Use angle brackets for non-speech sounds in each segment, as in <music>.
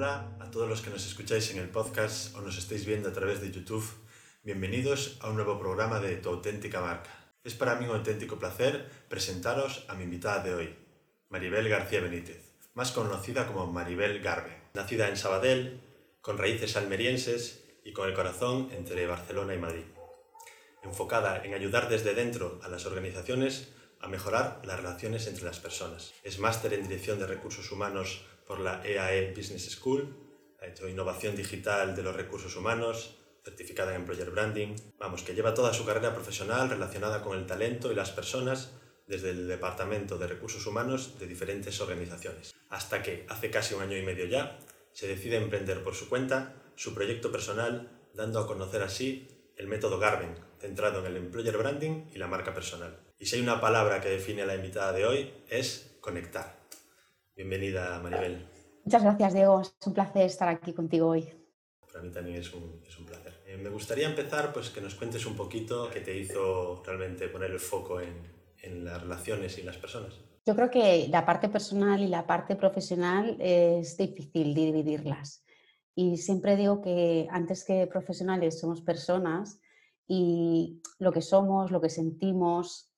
Hola a todos los que nos escucháis en el podcast o nos estáis viendo a través de YouTube. Bienvenidos a un nuevo programa de Tu auténtica marca. Es para mí un auténtico placer presentaros a mi invitada de hoy, Maribel García Benítez, más conocida como Maribel Garbe. Nacida en Sabadell, con raíces almerienses y con el corazón entre Barcelona y Madrid. Enfocada en ayudar desde dentro a las organizaciones a mejorar las relaciones entre las personas. Es máster en Dirección de Recursos Humanos por la EAE Business School, ha hecho innovación digital de los recursos humanos, certificada en Employer Branding, vamos, que lleva toda su carrera profesional relacionada con el talento y las personas desde el Departamento de Recursos Humanos de diferentes organizaciones, hasta que, hace casi un año y medio ya, se decide emprender por su cuenta su proyecto personal, dando a conocer así el método Garben, centrado en el Employer Branding y la marca personal. Y si hay una palabra que define a la invitada de hoy, es conectar. Bienvenida, Maribel. Muchas gracias, Diego. Es un placer estar aquí contigo hoy. Para mí también es un, es un placer. Eh, me gustaría empezar pues, que nos cuentes un poquito qué te hizo realmente poner el foco en, en las relaciones y las personas. Yo creo que la parte personal y la parte profesional es difícil dividirlas. Y siempre digo que antes que profesionales somos personas y lo que somos, lo que sentimos,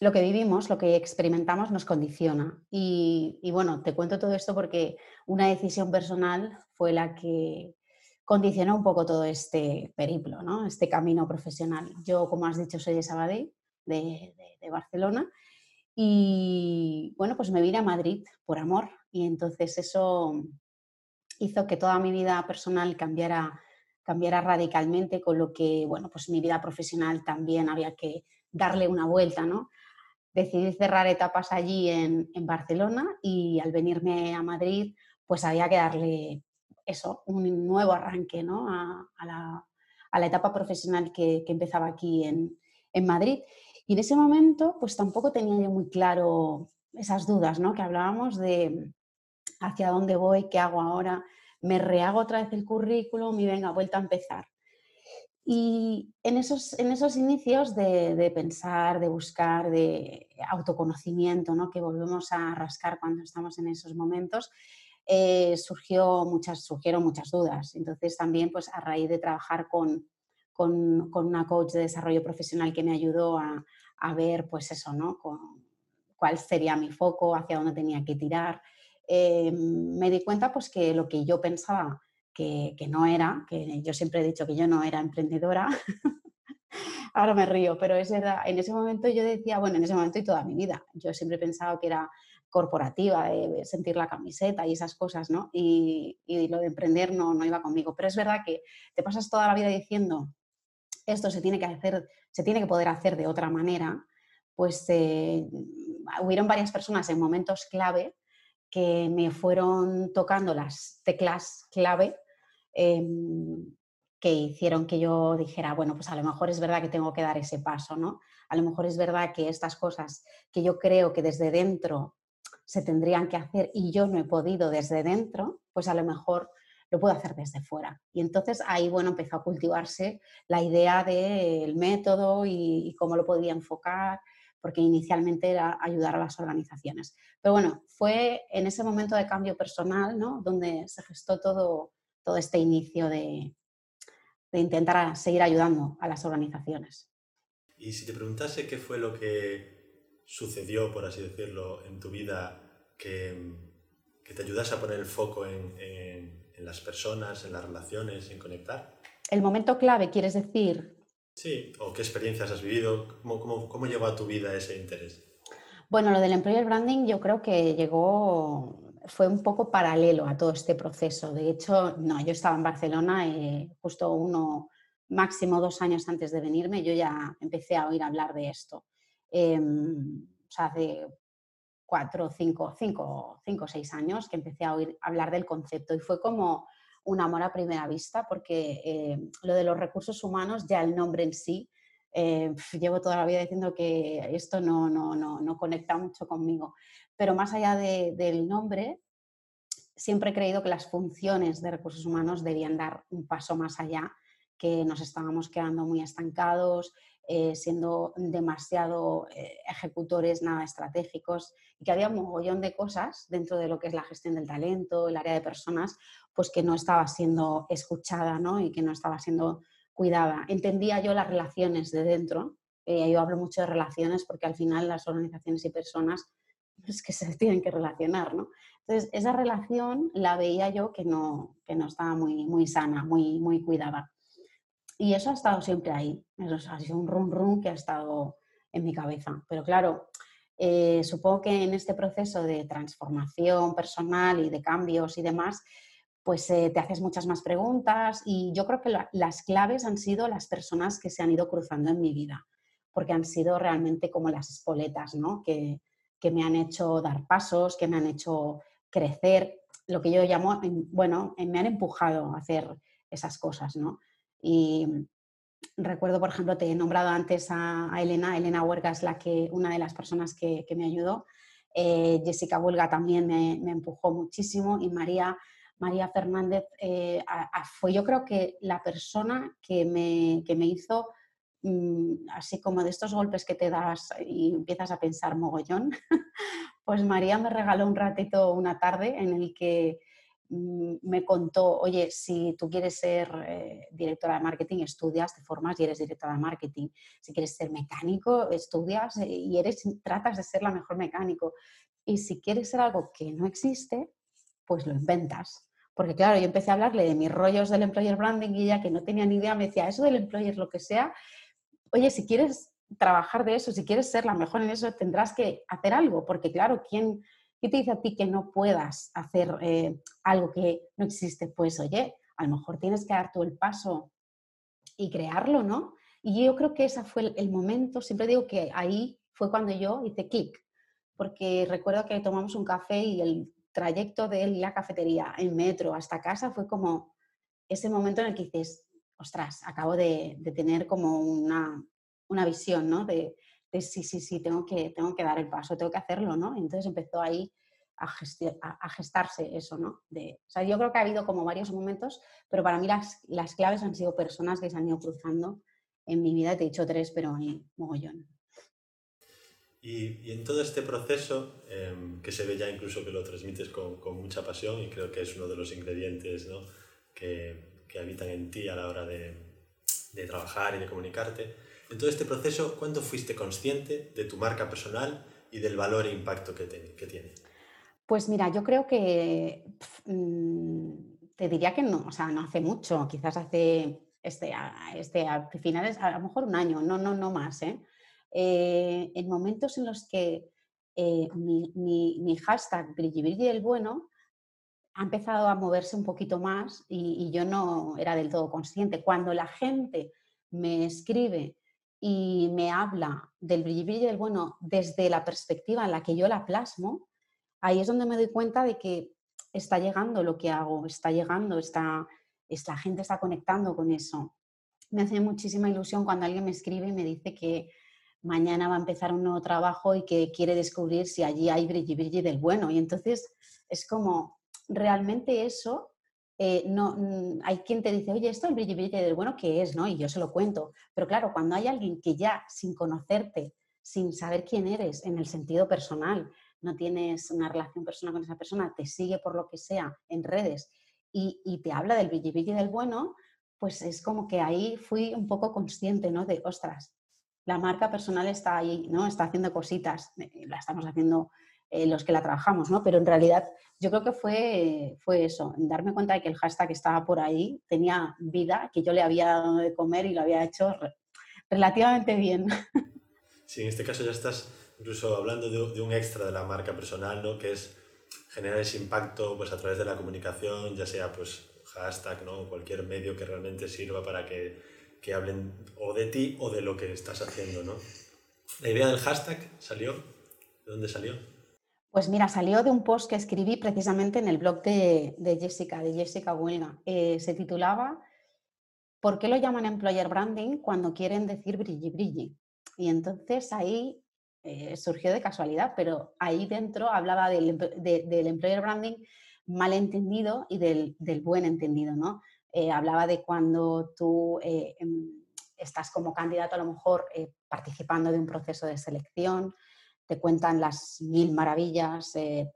lo que vivimos, lo que experimentamos nos condiciona. Y, bueno, te cuento todo esto porque una decisión personal fue la que condicionó un poco todo este periplo, ¿no? este camino profesional. Yo, como has dicho, soy de Sabadell, de, de, Barcelona, y bueno, pues me vine a Madrid por amor y entonces eso hizo que toda mi vida personal cambiara, cambiara radicalmente, con lo que, bueno, pues mi vida profesional también había que darle una vuelta, ¿no? decidí cerrar etapas allí en, Barcelona y al venirme a Madrid, pues había que darle eso, un nuevo arranque ¿no? a, la, etapa profesional que, empezaba aquí en, Madrid. Y en ese momento, pues tampoco tenía yo muy claro esas dudas, ¿no? Que hablábamos de hacia dónde voy, qué hago ahora, me rehago otra vez el currículum y venga, vuelta a empezar. Y en esos, en esos inicios de, pensar, de buscar, de autoconocimiento, ¿no? que volvemos a rascar cuando estamos en esos momentos, eh, surgió muchas, surgieron muchas dudas. Entonces también pues, a raíz de trabajar con, con, con una coach de desarrollo profesional que me ayudó a, a ver pues eso, ¿no? cuál sería mi foco, hacia dónde tenía que tirar, eh, me di cuenta pues, que lo que yo pensaba que, no era, que yo siempre he dicho que yo no era emprendedora. <laughs> Ahora me río, pero es verdad, en ese momento yo decía, bueno, en ese momento y toda mi vida, yo siempre he pensado que era corporativa, sentir la camiseta y esas cosas, ¿no? Y, lo de emprender no, no iba conmigo. Pero es verdad que te pasas toda la vida diciendo, esto se tiene que hacer, se tiene que poder hacer de otra manera, pues eh, hubieron varias personas en momentos clave que me fueron tocando las teclas clave Em, que hicieron que yo dijera, bueno, pues a lo mejor es verdad que tengo que dar ese paso, ¿no? A lo mejor es verdad que estas cosas que yo creo que desde dentro se tendrían que hacer y yo no he podido desde dentro, pues a lo mejor lo puedo hacer desde fuera. Y entonces ahí, bueno, empezó a cultivarse la idea del método y, y, cómo lo podía enfocar, porque inicialmente era ayudar a las organizaciones. Pero bueno, fue en ese momento de cambio personal, ¿no? Donde se gestó todo, todo este inicio de, intentar seguir ayudando a las organizaciones. Y si te preguntase qué fue lo que sucedió, por así decirlo, en tu vida que, te ayudase a poner el foco en, las personas, en las relaciones, en conectar. El momento clave, quieres decir. Sí, o qué experiencias has vivido, cómo, cómo, cómo llegó a tu vida ese interés. Bueno, lo del employer branding yo creo que llegó fue un poco paralelo a todo este proceso. De hecho, no, yo estaba en Barcelona y justo uno, máximo dos años antes de venirme, yo ya empecé a oír hablar de esto. Em, o sea, hace cuatro, cinco, cinco, cinco, seis años que empecé a oír hablar del concepto y fue como un amor a primera vista porque em, lo de los recursos humanos, ya el nombre en sí, eh, llevo toda la vida diciendo que esto no, no, no, no conecta mucho conmigo. Pero más allá del nombre, siempre he creído que las funciones de recursos humanos debían dar un paso más allá, que nos estábamos quedando muy estancados, eh, siendo demasiado eh, ejecutores, nada estratégicos, y que había un mogollón de cosas dentro de lo que es la gestión del talento, el área de personas, pues que no estaba siendo escuchada ¿no? y que no estaba siendo cuidada. Entendía yo las relaciones de dentro, eh, yo hablo mucho de relaciones porque al final las organizaciones y personas es que se <laughs> tienen que relacionar, ¿no? Entonces, esa relación la veía yo que no, que no estaba muy, muy sana, muy, muy cuidada. Y eso ha estado siempre ahí. Eso ha sido un rum rum que ha estado en mi cabeza. Pero claro, eh, supongo que en este proceso de transformación personal y de cambios y demás, pues eh, te haces muchas más preguntas y yo creo que las claves han sido las personas que se han ido cruzando en mi vida, porque han sido realmente como las espoletas, ¿no? Que, que me han hecho dar pasos, que me han hecho crecer, lo que yo llamo, bueno, me han empujado a hacer esas cosas, ¿no? Y recuerdo, por ejemplo, te he nombrado antes a, Elena, Elena Huerga es la que, una de las personas que, me ayudó, eh, Jessica Huelga también me, empujó muchísimo y María, María Fernández eh, fue yo creo que la persona que me, que me hizo mm, así como de estos golpes que te das y empiezas a pensar mogollón, <laughs> pues María me regaló un ratito una tarde en el que Mm, me contó, oye, si tú quieres ser eh, directora de marketing, estudias, te formas y eres directora de marketing. Si quieres ser mecánico, estudias y eres, tratas de ser la mejor mecánico. Y si quieres ser algo que no existe, pues lo inventas. Porque claro, yo empecé a hablarle de mis rollos del employer branding y ella que no tenía ni idea me decía, eso del employer, lo que sea, oye, si quieres trabajar de eso, si quieres ser la mejor en eso, tendrás que hacer algo, porque claro, ¿quién, ¿Qué te dice a ti que no puedas hacer eh, algo que no existe? Pues oye, a lo mejor tienes que dar tú el paso y crearlo, ¿no? Y yo creo que ese fue el, momento, siempre digo que ahí fue cuando yo hice clic, porque recuerdo que tomamos un café y el trayecto de la cafetería en metro hasta casa fue como ese momento en el que dices, ostras, acabo de, tener como una, una visión, ¿no? De, sí, sí, sí, tengo que, tengo que dar el paso, tengo que hacerlo, ¿no? Entonces empezó ahí a, a, gestarse eso, ¿no? De, o sea, yo creo que ha habido como varios momentos, pero para mí las, las claves han sido personas que se han ido cruzando en mi vida, te he dicho tres, pero hay mogollón. Y, y, en todo este proceso, em, que se ve ya incluso que lo transmites con, con, mucha pasión y creo que es uno de los ingredientes ¿no? que, que, habitan en ti a la hora de, de trabajar y de comunicarte, en todo este proceso, ¿cuándo fuiste consciente de tu marca personal y del valor e impacto que, tiene? Pues mira, yo creo que mm, te diría que no, o sea, no hace mucho, quizás hace este, este, a finales, a lo mejor un año, no, no, no más. ¿eh? Eh, en momentos en los que eh, mi, mi, hashtag Brilli el Bueno ha empezado a moverse un poquito más y, y, yo no era del todo consciente. Cuando la gente me escribe y me habla del brillo del bueno desde la perspectiva en la que yo la plasmo, ahí es donde me doy cuenta de que está llegando lo que hago, está llegando, está, la gente está conectando con eso. Me hace muchísima ilusión cuando alguien me escribe y me dice que mañana va a empezar un nuevo trabajo y que quiere descubrir si allí hay brilli brilli del bueno. Y entonces es como, realmente eso eh, no, mm, hay quien te dice, oye, esto el brillo del bueno, ¿qué es? ¿no? Y yo se lo cuento. Pero claro, cuando hay alguien que ya sin conocerte, sin saber quién eres en el sentido personal, no tienes una relación personal con esa persona, te sigue por lo que sea en redes y, te habla del brillo del bueno, pues es como que ahí fui un poco consciente, ¿no? De, ostras, la marca personal está ahí, ¿no? Está haciendo cositas, eh, la estamos haciendo eh, los que la trabajamos, ¿no? Pero en realidad yo creo que fue, fue eso, darme cuenta de que el hashtag estaba por ahí, tenía vida, que yo le había dado de comer y lo había hecho relativamente bien. <laughs> Sí, en este caso ya estás incluso hablando de, un extra de la marca personal, ¿no? Que es generar ese impacto pues, a través de la comunicación, ya sea pues hashtag, ¿no? Cualquier medio que realmente sirva para que, que hablen o de ti o de lo que estás haciendo, ¿no? La idea del hashtag salió, ¿de dónde salió? Pues mira, salió de un post que escribí precisamente en el blog de, Jessica, de Jessica Huelga. Eh, se titulaba ¿Por qué lo llaman employer branding cuando quieren decir brilli brilli? Y entonces ahí eh, surgió de casualidad, pero ahí dentro hablaba del, employer branding mal entendido y del, buen entendido, ¿no? Eh, hablaba de cuando tú em, estás como candidato a lo mejor participando de un proceso de selección, te cuentan las mil maravillas, eh,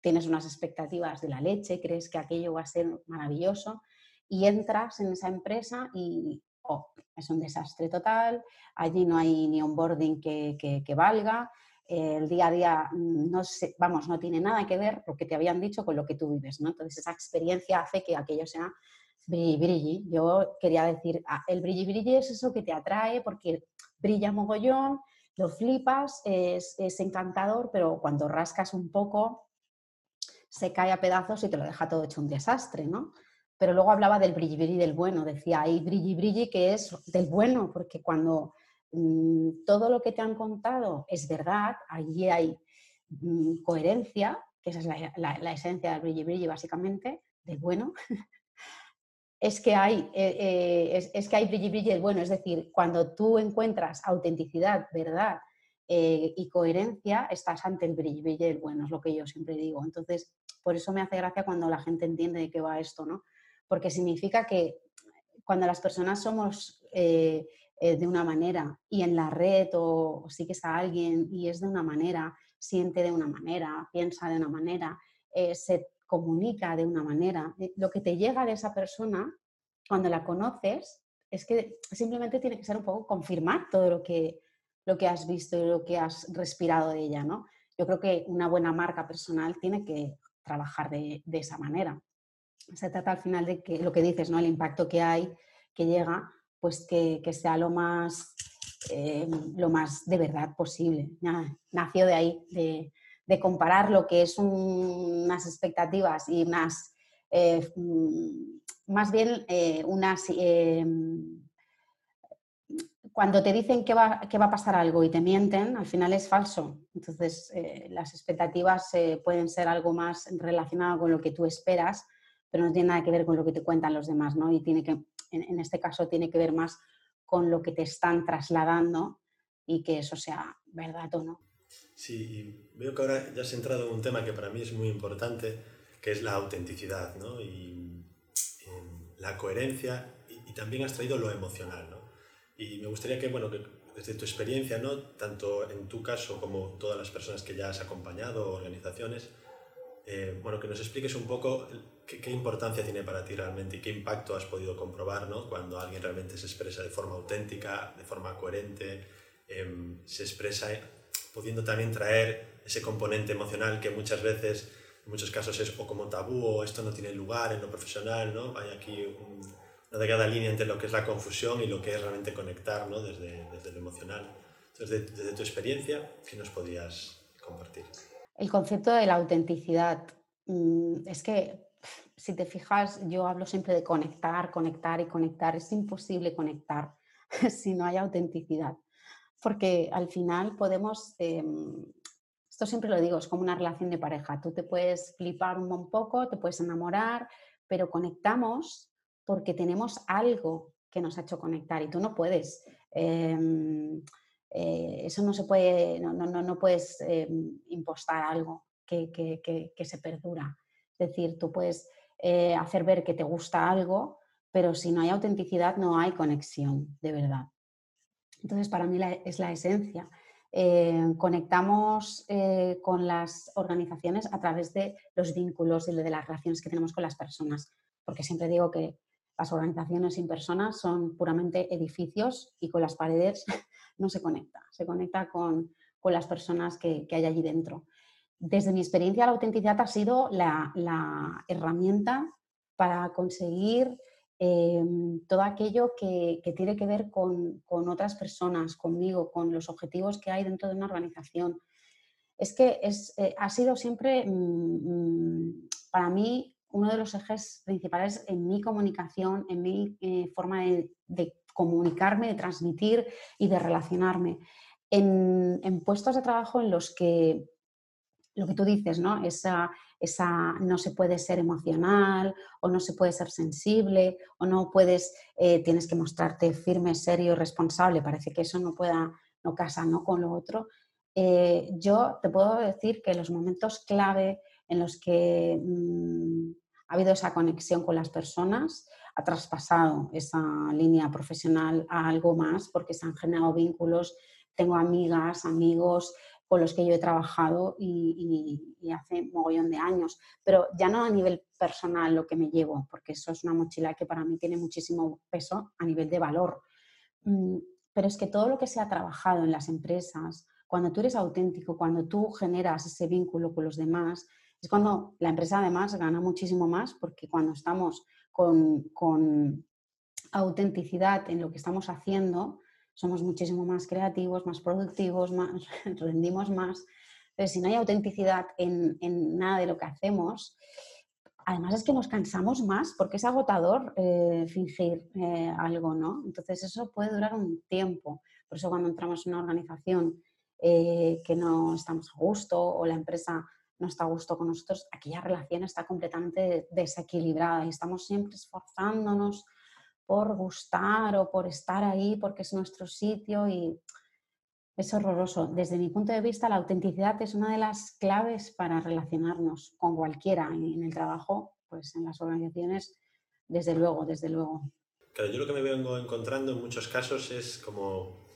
tienes unas expectativas de la leche, crees que aquello va a ser maravilloso y entras en esa empresa y oh, es un desastre total, allí no hay ni onboarding que, que, valga, el día a día no vamos, no tiene nada que ver lo que te habían dicho con lo que tú vives, ¿no? Entonces esa experiencia hace que aquello sea brilli brilli. Yo quería decir, ah, el brilli brilli es eso que te atrae porque brilla mogollón, lo flipas, es, encantador, pero cuando rascas un poco se cae a pedazos y te lo deja todo hecho un desastre, ¿no? Pero luego hablaba del brilli brilli del bueno, decía, hay brilli brilli que es del bueno, porque cuando mm, todo lo que te han contado es verdad, allí hay mm, coherencia, que esa es la, esencia del brilli brilli básicamente, del bueno, <laughs> es que hay, eh, eh, es, que hay brilli brilli bueno, es decir, cuando tú encuentras autenticidad, verdad eh, y coherencia, estás ante el brilli brilli bueno, es lo que yo siempre digo. Entonces, por eso me hace gracia cuando la gente entiende de qué va esto, ¿no? Porque significa que cuando las personas somos de una manera y en la red o, sigues a alguien y es de una manera, siente de una manera, piensa de una manera, se comunica de una manera. Eh, lo que te llega de esa persona, cuando la conoces, es que simplemente tiene que ser un poco confirmar todo lo que, lo que has visto y lo que has respirado de ella, ¿no? Yo creo que una buena marca personal tiene que trabajar de, esa manera. Se trata al final de que lo que dices, ¿no? El impacto que hay, que llega, pues que, sea lo más, eh, lo más de verdad posible. nació de ahí, de, de comparar lo que es unas expectativas y unas, eh, mm, más bien eh, unas... Eh, cuando te dicen que va, que va, a pasar algo y te mienten, al final es falso. Entonces, las expectativas pueden ser algo más relacionado con lo que tú esperas, pero no tiene nada que ver con lo que te cuentan los demás, ¿no? Y tiene que, en, en este caso tiene que ver más con lo que te están trasladando y que eso sea verdad o no. Sí, veo que ahora ya has entrado en un tema que para mí es muy importante, que es la autenticidad, ¿no? Y em, la coherencia y, también has traído lo emocional, ¿no? Y me gustaría que, bueno, que desde tu experiencia, ¿no? Tanto en tu caso como todas las personas que ya has acompañado, organizaciones, eh, bueno, que nos expliques un poco qué, qué, importancia tiene para ti realmente y qué impacto has podido comprobar, ¿no? Cuando alguien realmente se expresa de forma auténtica, de forma coherente, em, se expresa pudiendo también traer ese componente emocional que muchas veces, en muchos casos es o como tabú o esto no tiene lugar en lo profesional, ¿no? Hay aquí una delgada línea entre lo que es la confusión y lo que es realmente conectar, ¿no? Desde, desde lo emocional. Entonces, desde, tu experiencia, ¿qué nos podrías compartir? El concepto de la autenticidad. Mm, es que, si te fijas, yo hablo siempre de conectar, conectar y conectar. Es imposible conectar <laughs> si no hay autenticidad porque al final podemos, em, esto siempre lo digo, es como una relación de pareja, tú te puedes flipar un poco, te puedes enamorar, pero conectamos porque tenemos algo que nos ha hecho conectar y tú no puedes. Em, eh, eso no se puede, no, no, no puedes em, impostar algo que, que, que, se perdura. Es decir, tú puedes eh, hacer ver que te gusta algo, pero si no hay autenticidad no hay conexión de verdad. Entonces, para mí es la esencia. Eh, conectamos eh, con las organizaciones a través de los vínculos y de las relaciones que tenemos con las personas, porque siempre digo que las organizaciones sin personas son puramente edificios y con las paredes <laughs> no se conecta, se conecta con, las personas que, hay allí dentro. Desde mi experiencia, la autenticidad ha sido la, la herramienta para conseguir Em, todo aquello que, tiene que ver con, otras personas, conmigo, con los objetivos que hay dentro de una organización. Es que es, eh, ha sido siempre mm, mm, para mí uno de los ejes principales en mi comunicación, en mi eh, forma de, comunicarme, de transmitir y de relacionarme. En, en, puestos de trabajo en los que lo que tú dices, ¿no? Esa, esa no se puede ser emocional o no se puede ser sensible o no puedes, eh, tienes que mostrarte firme, serio, responsable. Parece que eso no pueda, no casa ¿no? con lo otro. Eh, yo te puedo decir que los momentos clave en los que mm, ha habido esa conexión con las personas ha traspasado esa línea profesional a algo más porque se han generado vínculos. Tengo amigas, amigos con los que yo he trabajado y, y, hace mogollón de años, pero ya no a nivel personal lo que me llevo, porque eso es una mochila que para mí tiene muchísimo peso a nivel de valor. Mm, pero es que todo lo que se ha trabajado en las empresas, cuando tú eres auténtico, cuando tú generas ese vínculo con los demás, es cuando la empresa además gana muchísimo más porque cuando estamos con, autenticidad en lo que estamos haciendo, somos muchísimo más creativos, más productivos, más, <laughs> rendimos más. Pero si no hay autenticidad en, nada de lo que hacemos, además es que nos cansamos más porque es agotador eh, fingir eh, algo, ¿no? Entonces eso puede durar un tiempo. Por eso cuando entramos en una organización eh, que no estamos a gusto o la empresa no está a gusto con nosotros, aquella relación está completamente desequilibrada y estamos siempre esforzándonos por gustar o por estar ahí porque es nuestro sitio y es horroroso. Desde mi punto de vista, la autenticidad es una de las claves para relacionarnos con cualquiera en el trabajo, pues en las organizaciones, desde luego, desde luego. Claro, yo lo que me vengo encontrando en muchos casos es como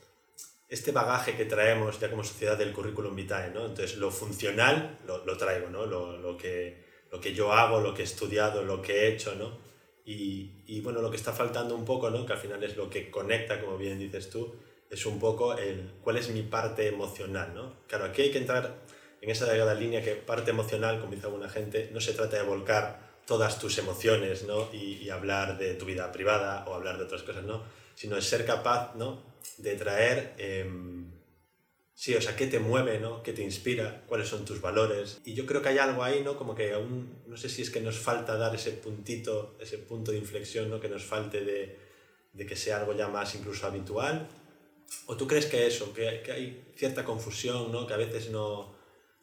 este bagaje que traemos ya como sociedad del currículum vitae, ¿no? Entonces, lo funcional lo, lo traigo, ¿no? Lo, lo, que, lo que yo hago, lo que he estudiado, lo que he hecho, ¿no? Y, y, bueno, lo que está faltando un poco, ¿no? Que al final es lo que conecta, como bien dices tú, es un poco el cuál es mi parte emocional, ¿no? Claro, aquí hay que entrar en esa delgada línea que parte emocional, como dice alguna gente, no se trata de volcar todas tus emociones, ¿no? Y, y hablar de tu vida privada o hablar de otras cosas, ¿no? Sino de ser capaz, ¿no? de traer, em, sí, o sea, qué te mueve, ¿no? ¿Qué te inspira? ¿Cuáles son tus valores? Y yo creo que hay algo ahí, ¿no? Como que aún, no sé si es que nos falta dar ese puntito, ese punto de inflexión, ¿no? Que nos falte de, de que sea algo ya más incluso habitual. ¿O tú crees que eso, que, que hay cierta confusión, ¿no? Que a veces no,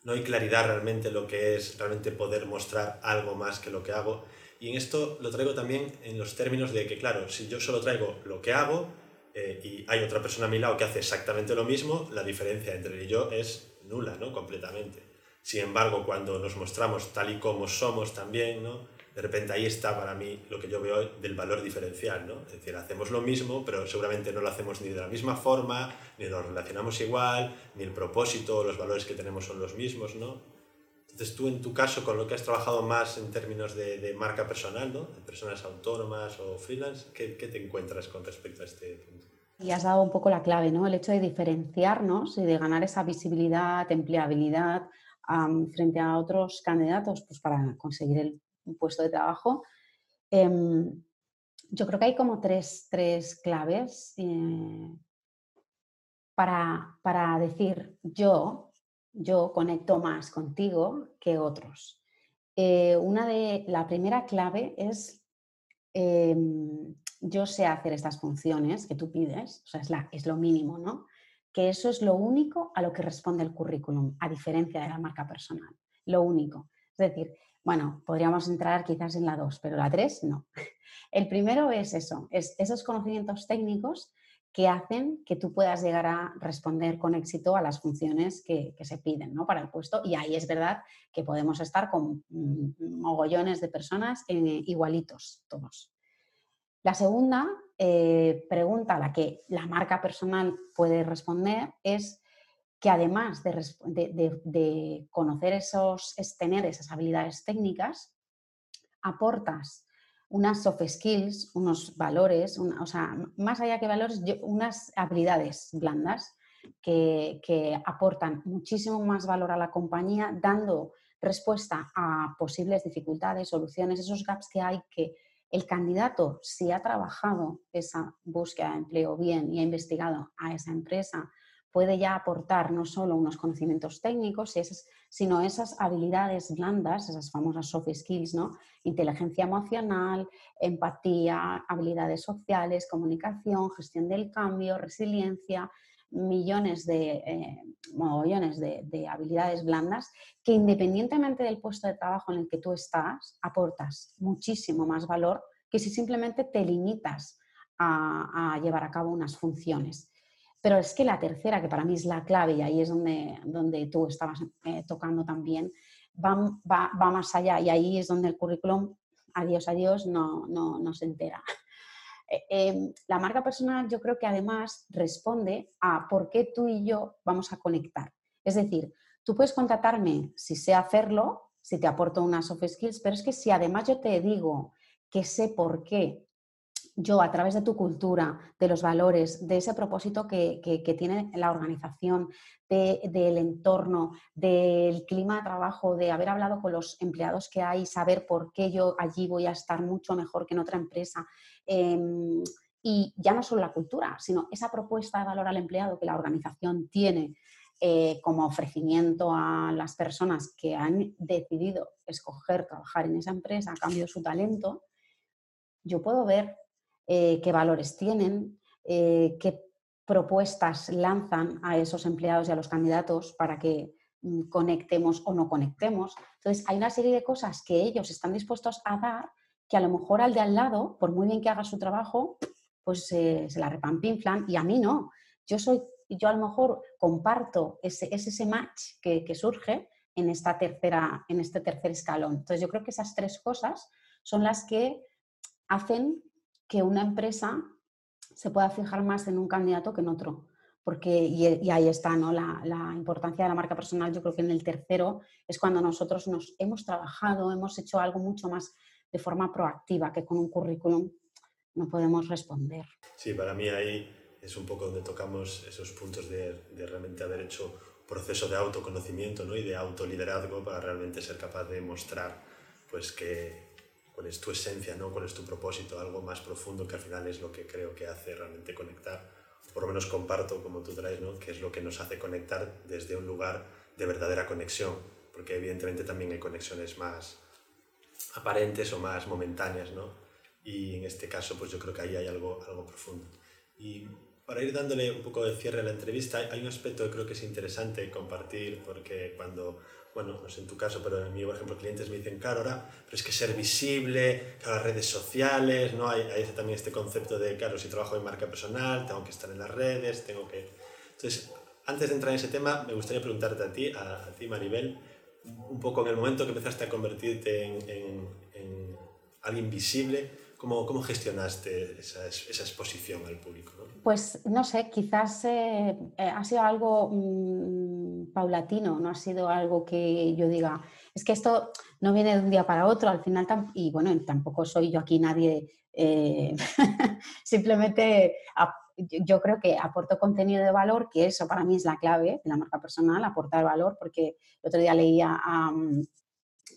no hay claridad realmente lo que es realmente poder mostrar algo más que lo que hago. Y en esto lo traigo también en los términos de que, claro, si yo solo traigo lo que hago, eh, y hay otra persona a mi lado que hace exactamente lo mismo, la diferencia entre él y yo es nula, ¿no? Completamente. Sin embargo, cuando nos mostramos tal y como somos también, ¿no? De repente ahí está para mí lo que yo veo del valor diferencial, ¿no? Es decir, hacemos lo mismo, pero seguramente no lo hacemos ni de la misma forma, ni nos relacionamos igual, ni el propósito o los valores que tenemos son los mismos, ¿no? Entonces tú en tu caso, con lo que has trabajado más en términos de, de marca personal, ¿no? De personas autónomas o freelance, ¿qué, ¿qué, te encuentras con respecto a este punto? Y has dado un poco la clave, ¿no? El hecho de diferenciarnos y de ganar esa visibilidad, empleabilidad frente a otros candidatos pues para conseguir el puesto de trabajo. Em, yo creo que hay como tres, tres claves eh, para, para decir yo yo conecto más contigo que otros. Eh, una de, la primera clave es, em, yo sé hacer estas funciones que tú pides, o sea, es, la, es lo mínimo, ¿no? Que eso es lo único a lo que responde el currículum, a diferencia de la marca personal. Lo único. Es decir, bueno, podríamos entrar quizás en la 2, pero la 3 no. <laughs> El primero es eso, es esos conocimientos técnicos que hacen que tú puedas llegar a responder con éxito a las funciones que, se piden ¿no? para el puesto. Y ahí es verdad que podemos estar con mm, mogollones de personas igualitos todos. La segunda eh, pregunta a la que la marca personal puede responder es que además de, de conocer esos, es tener esas habilidades técnicas, aportas unas soft skills, unos valores, o sea, más allá que valores, unas habilidades blandas que, que, aportan muchísimo más valor a la compañía, dando respuesta a posibles dificultades, soluciones, esos gaps que hay que el candidato, si ha trabajado esa búsqueda de empleo bien y ha investigado a esa empresa, puede ya aportar no solo unos conocimientos técnicos, sino esas habilidades blandas, esas famosas soft skills, ¿no? inteligencia emocional, empatía, habilidades sociales, comunicación, gestión del cambio, resiliencia, millones de, eh, de, habilidades blandas que independientemente del puesto de trabajo en el que tú estás, aportas muchísimo más valor que si simplemente te limitas a llevar a cabo unas funciones. Pero es que la tercera, que para mí es la clave, y ahí es donde, donde tú estabas eh, tocando también, va, va, más allá y ahí es donde el currículum adiós, adiós, no, no, no se entera. <laughs> Eh, em, la marca personal yo creo que además responde a por qué tú y yo vamos a conectar. Es decir, tú puedes contratarme si sé hacerlo, si te aporto unas soft skills, pero es que si además yo te digo que sé por qué yo a través de tu cultura, de los valores, de ese propósito que, tiene la organización, del entorno, del clima de trabajo, de haber hablado con los empleados que hay, saber por qué yo allí voy a estar mucho mejor que en otra empresa. Em, y ya no solo la cultura, sino esa propuesta de valor al empleado que la organización tiene eh, como ofrecimiento a las personas que han decidido escoger trabajar en esa empresa a cambio de su talento, yo puedo ver eh, qué valores tienen, eh, qué propuestas lanzan a esos empleados y a los candidatos para que mm, conectemos o no conectemos. Entonces, hay una serie de cosas que ellos están dispuestos a dar que a lo mejor al de al lado, por muy bien que haga su trabajo, pues se la repampinflan y a mí no. Yo soy, yo a lo mejor comparto ese, ese match que, que surge en, esta tercera, en este tercer escalón. Entonces, yo creo que esas tres cosas son las que hacen que una empresa se pueda fijar más en un candidato que en otro. Porque, y, ahí está ¿no? la, la, importancia de la marca personal. Yo creo que en el tercero es cuando nosotros nos hemos trabajado, hemos hecho algo mucho más de forma proactiva que con un currículum no podemos responder. Sí, para mí ahí es un poco donde tocamos esos puntos de, de realmente haber hecho proceso de autoconocimiento ¿no? y de autoliderazgo para realmente ser capaz de mostrar pues, que, cuál es tu esencia, ¿no? cuál es tu propósito, algo más profundo que al final es lo que creo que hace realmente conectar. Por lo menos comparto, como tú traes, ¿no? que es lo que nos hace conectar desde un lugar de verdadera conexión, porque evidentemente también hay conexiones más aparentes o más momentáneas, ¿no? y en este caso pues yo creo que ahí hay algo, algo profundo. Y para ir dándole un poco de cierre a la entrevista, hay un aspecto que creo que es interesante compartir, porque cuando bueno, no sé en tu caso, pero en mi, por ejemplo, clientes me dicen, claro, ahora, pero es que ser visible, claro, las redes sociales, ¿no? Hay, hay, también este concepto de, claro, si trabajo en marca personal, tengo que estar en las redes, tengo que... Entonces, antes de entrar en ese tema, me gustaría preguntarte a ti, a, ti, Maribel, un poco en el momento que empezaste a convertirte en, en, en alguien visible, ¿cómo, gestionaste esa, exposición al público? ¿no? Pues no sé, quizás eh, eh, ha sido algo mmm, paulatino, no ha sido algo que yo diga, es que esto no viene de un día para otro, al final, y bueno, tampoco soy yo aquí nadie, eh, <laughs> simplemente yo creo que aporto contenido de valor, que eso para mí es la clave de la marca personal, aportar valor, porque el otro día leía a,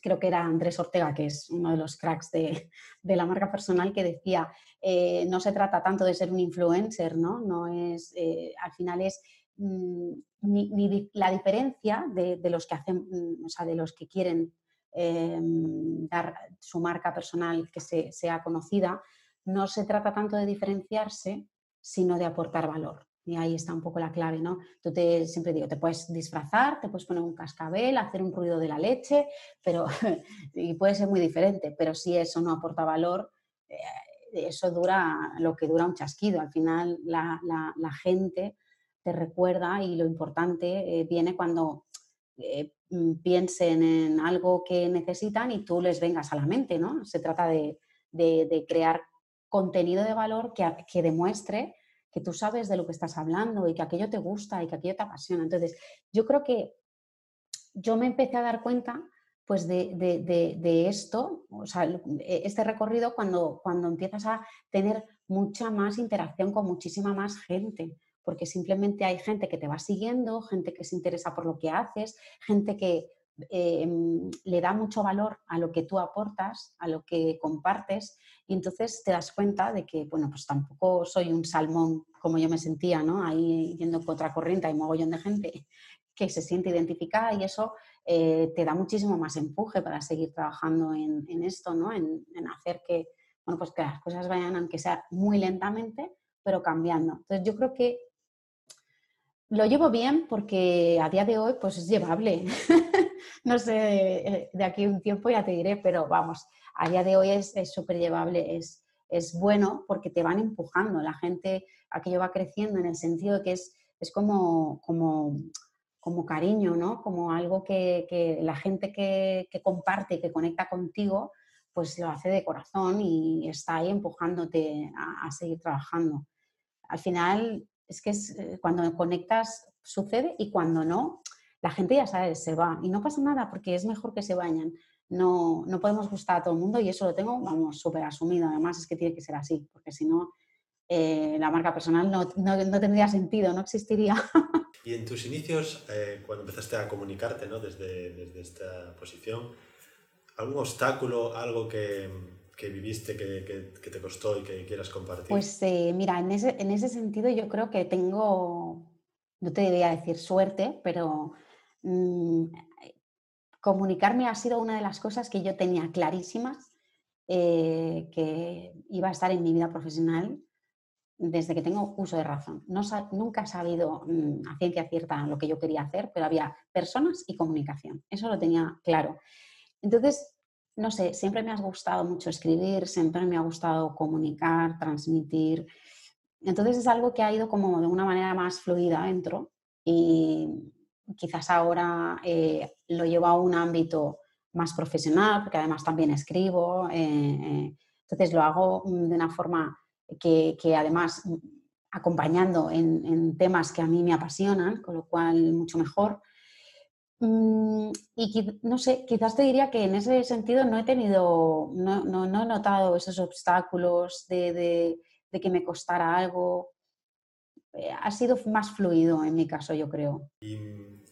creo que era Andrés Ortega, que es uno de los cracks de, la marca personal, que decía, eh, no se trata tanto de ser un influencer, ¿no? no es, eh, al final es mm, ni, la diferencia de, los que hacen, mm, o sea, de los que quieren em, dar su marca personal que sea conocida, no se trata tanto de diferenciarse, sino de aportar valor. Y ahí está un poco la clave, ¿no? Tú te, siempre digo, te puedes disfrazar, te puedes poner un cascabel, hacer un ruido de la leche, pero, <laughs> y puede ser muy diferente, pero si eso no aporta valor, eh, eso dura lo que dura un chasquido. Al final la, la, gente te recuerda y lo importante eh, viene cuando eh, mm, piensen en algo que necesitan y tú les vengas a la mente, ¿no? Se trata de, de, de crear contenido de valor que, que demuestre que tú sabes de lo que estás hablando y que aquello te gusta y que aquello te apasiona. Entonces, yo creo que yo me empecé a dar cuenta pues de, de, esto, o sea, e, este recorrido cuando, cuando empiezas a tener mucha más interacción con muchísima más gente, porque simplemente hay gente que te va siguiendo, gente que se interesa por lo que haces, gente que em, le da mucho valor a lo que tú aportas, a lo que compartes, y entonces te das cuenta de que, bueno, pues tampoco soy un salmón como yo me sentía, ¿no? Ahí yendo contra corriente, hay mogollón de gente <laughs> que se siente identificada y eso eh, te da muchísimo más empuje para seguir trabajando en, esto, ¿no? En, hacer que, bueno, pues que las cosas vayan, aunque sea muy lentamente, pero cambiando. Entonces yo creo que lo llevo bien porque a día de hoy pues es llevable. <laughs> no sé, de aquí un tiempo ya te diré, pero vamos, a día de hoy es súper llevable, es, es bueno porque te van empujando, la gente, aquello va creciendo en el sentido de que es, es como, como, como cariño, ¿no? Como algo que, que la gente que, que comparte, que conecta contigo, pues lo hace de corazón y está ahí empujándote a, seguir trabajando. Al final, es que eh, cuando conectas sucede y cuando no, la gente ya sabe, se va. Y no pasa nada porque es mejor que se vayan. No, no podemos gustar a todo el mundo y eso lo tengo, vamos, súper asumido. Además es que tiene que ser así, porque si no, eh, la marca personal no, no, tendría sentido, no existiría. <laughs> Y en tus inicios, eh, cuando empezaste a comunicarte ¿no? desde, desde esta posición, ¿algún obstáculo, algo que, que viviste, que, que, te costó y que quieras compartir? Pues eh, mira, en ese, en ese sentido yo creo que tengo, no te debería decir suerte, pero mm, comunicarme ha sido una de las cosas que yo tenía clarísimas que iba a estar en mi vida profesional desde que tengo uso de razón. No, nunca he sabido mm, a ciencia cierta lo que yo quería hacer, pero había personas y comunicación. Eso lo tenía claro. Entonces, no sé, siempre me ha gustado mucho escribir, siempre me ha gustado comunicar, transmitir. Entonces es algo que ha ido como de una manera más fluida dentro y quizás ahora eh, lo llevo a un ámbito más profesional, porque además también escribo. Eh, eh, entonces lo hago mm, de una forma que, además mm, acompañando en, temas que a mí me apasionan, con lo cual mucho mejor. Mm, y no sé, quizás te diría que en ese sentido no he tenido, no, no, he notado esos obstáculos de, que me costara algo. Eh, ha sido más fluido en mi caso, yo creo. Y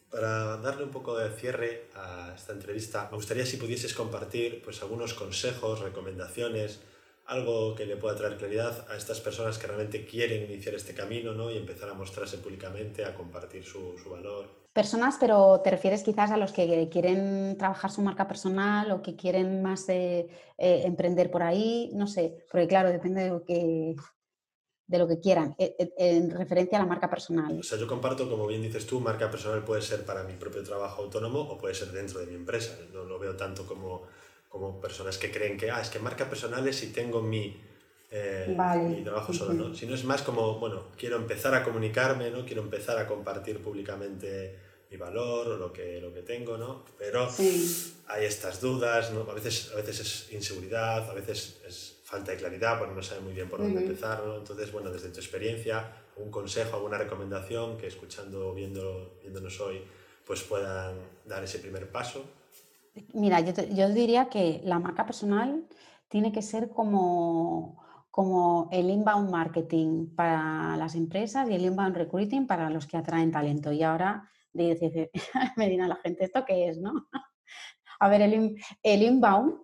para darle un poco de cierre a esta entrevista, me gustaría si pudieses compartir pues, algunos consejos, recomendaciones, algo que le pueda traer claridad a estas personas que realmente quieren iniciar este camino ¿no? y empezar a mostrarse públicamente, a compartir su, su, valor. Personas, pero te refieres quizás a los que quieren trabajar su marca personal o que quieren más eh, emprender por ahí, no sé, porque claro, depende de lo que, de lo que quieran, eh, eh, en referencia a la marca personal. O sea, yo comparto, como bien dices tú, marca personal puede ser para mi propio trabajo autónomo o puede ser dentro de mi empresa. No lo veo tanto como como personas que creen que, ah, es que marca personal es si tengo mi, eh, mi trabajo solo, ¿no? Si no es más como, bueno, quiero empezar a comunicarme, ¿no? Quiero empezar a compartir públicamente mi valor o lo que, lo que tengo, ¿no? Pero hay estas dudas, ¿no? A veces, a veces es inseguridad, a veces es falta de claridad, porque no sabe muy bien por dónde empezar, ¿no? Entonces, bueno, desde tu experiencia, un consejo, alguna recomendación que escuchando, viendo, viéndonos hoy, pues puedan dar ese primer paso. Mira, yo, diría que la marca personal tiene que ser como, como el inbound marketing para las empresas y el inbound recruiting para los que atraen talento. Y ahora <laughs> me dirá la gente, ¿esto qué es? ¿no? <laughs> A ver, el, el inbound,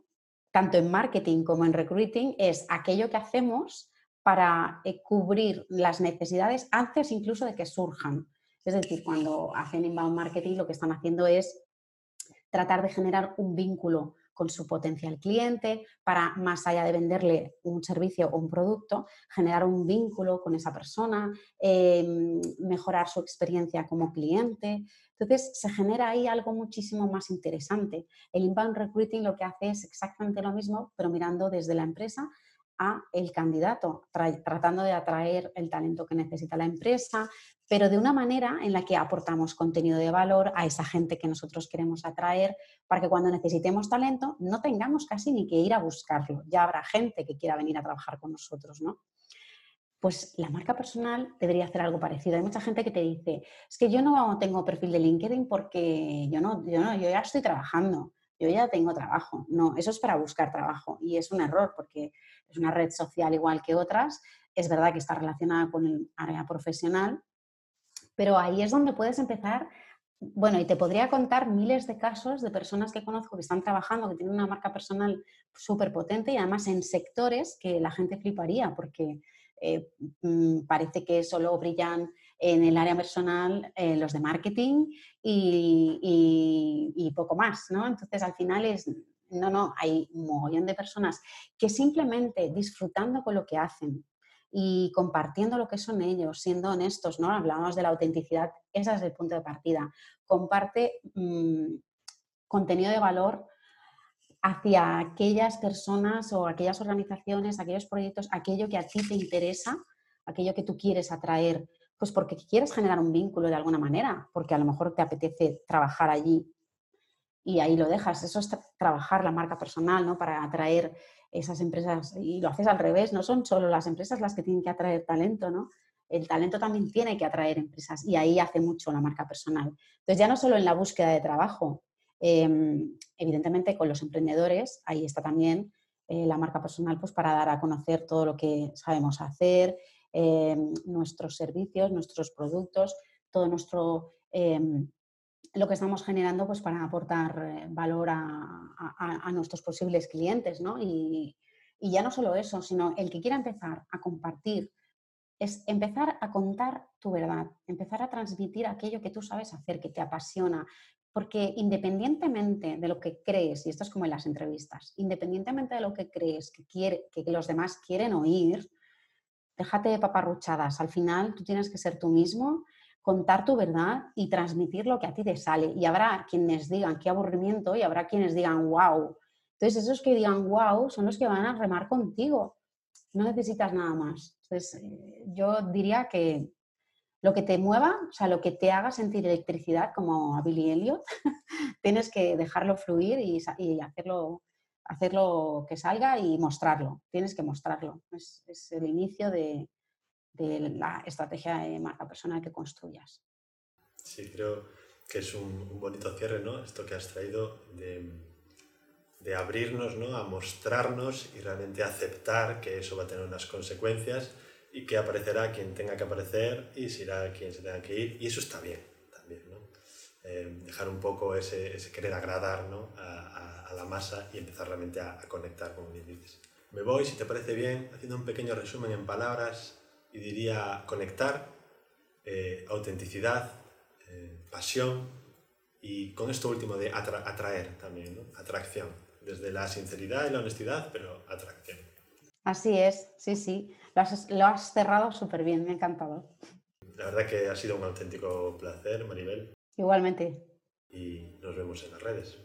tanto en marketing como en recruiting, es aquello que hacemos para eh, cubrir las necesidades antes incluso de que surjan. Es decir, cuando hacen inbound marketing lo que están haciendo es tratar de generar un vínculo con su potencial cliente para, más allá de venderle un servicio o un producto, generar un vínculo con esa persona, em, mejorar su experiencia como cliente. Entonces, se genera ahí algo muchísimo más interesante. El inbound recruiting lo que hace es exactamente lo mismo, pero mirando desde la empresa a el candidato, tratando de atraer el talento que necesita la empresa, pero de una manera en la que aportamos contenido de valor a esa gente que nosotros queremos atraer para que cuando necesitemos talento no tengamos casi ni que ir a buscarlo. Ya habrá gente que quiera venir a trabajar con nosotros, ¿no? Pues la marca personal debería hacer algo parecido. Hay mucha gente que te dice, es que yo no tengo perfil de LinkedIn porque yo no, yo no, yo ya estoy trabajando, yo ya tengo trabajo. No, eso es para buscar trabajo y es un error porque es una red social igual que otras. Es verdad que está relacionada con el área profesional, pero ahí es donde puedes empezar, bueno, y te podría contar miles de casos de personas que conozco que están trabajando, que tienen una marca personal súper potente y además en sectores que la gente fliparía porque eh, mm, parece que solo brillan en el área personal eh, los de marketing y, y, poco más, ¿no? Entonces al final es, no, no, hay un mogollón de personas que simplemente disfrutando con lo que hacen, y compartiendo lo que son ellos, siendo honestos, ¿no? Hablábamos de la autenticidad, ese es el punto de partida. Comparte mm, contenido de valor hacia aquellas personas o aquellas organizaciones, aquellos proyectos, aquello que a ti te interesa, aquello que tú quieres atraer, pues porque quieres generar un vínculo de alguna manera, porque a lo mejor te apetece trabajar allí y ahí lo dejas. Eso es trabajar la marca personal, ¿no? Para atraer esas empresas. Y lo haces al revés, no son solo las empresas las que tienen que atraer talento, ¿no? El talento también tiene que atraer empresas y ahí hace mucho la marca personal. Entonces, ya no solo en la búsqueda de trabajo, em, evidentemente con los emprendedores, ahí está también eh, la marca personal pues, para dar a conocer todo lo que sabemos hacer, em, nuestros servicios, nuestros productos, todo nuestro em, lo que estamos generando pues, para aportar eh, valor a, nuestros posibles clientes. ¿no? Y, ya no solo eso, sino el que quiera empezar a compartir, es empezar a contar tu verdad, empezar a transmitir aquello que tú sabes hacer, que te apasiona. Porque independientemente de lo que crees, y esto es como en las entrevistas, independientemente de lo que crees que, quiere, que los demás quieren oír, déjate de paparruchadas. Al final tú tienes que ser tú mismo contar tu verdad y transmitir lo que a ti te sale. Y habrá quienes digan qué aburrimiento y habrá quienes digan wow. Entonces, esos que digan wow son los que van a remar contigo. No necesitas nada más. Entonces, eh, yo diría que lo que te mueva, o sea, lo que te haga sentir electricidad, como a Billy Elliot, <laughs> tienes que dejarlo fluir y, hacerlo, hacerlo que salga y mostrarlo. Tienes que mostrarlo. es el inicio de, de la estrategia de marca personal que construyas. Sí, creo que es un, bonito cierre, ¿no? Esto que has traído de, de, abrirnos, ¿no? A mostrarnos y realmente aceptar que eso va a tener unas consecuencias y que aparecerá quien tenga que aparecer y se irá quien se tenga que ir. Y eso está bien también, ¿no? Eh, dejar un poco ese, ese querer agradar ¿no? a, a, la masa y empezar realmente a, a conectar, como bien dices. Me voy, si te parece bien, haciendo un pequeño resumen en palabras y diría conectar, eh, autenticidad, eh, pasión y con esto último de atraer también, ¿no? atracción, desde la sinceridad y la honestidad, pero atracción. Así es, sí, sí, lo has, lo has cerrado súper bien, me ha encantado. La verdad que ha sido un auténtico placer, Maribel. Igualmente. Y nos vemos en las redes.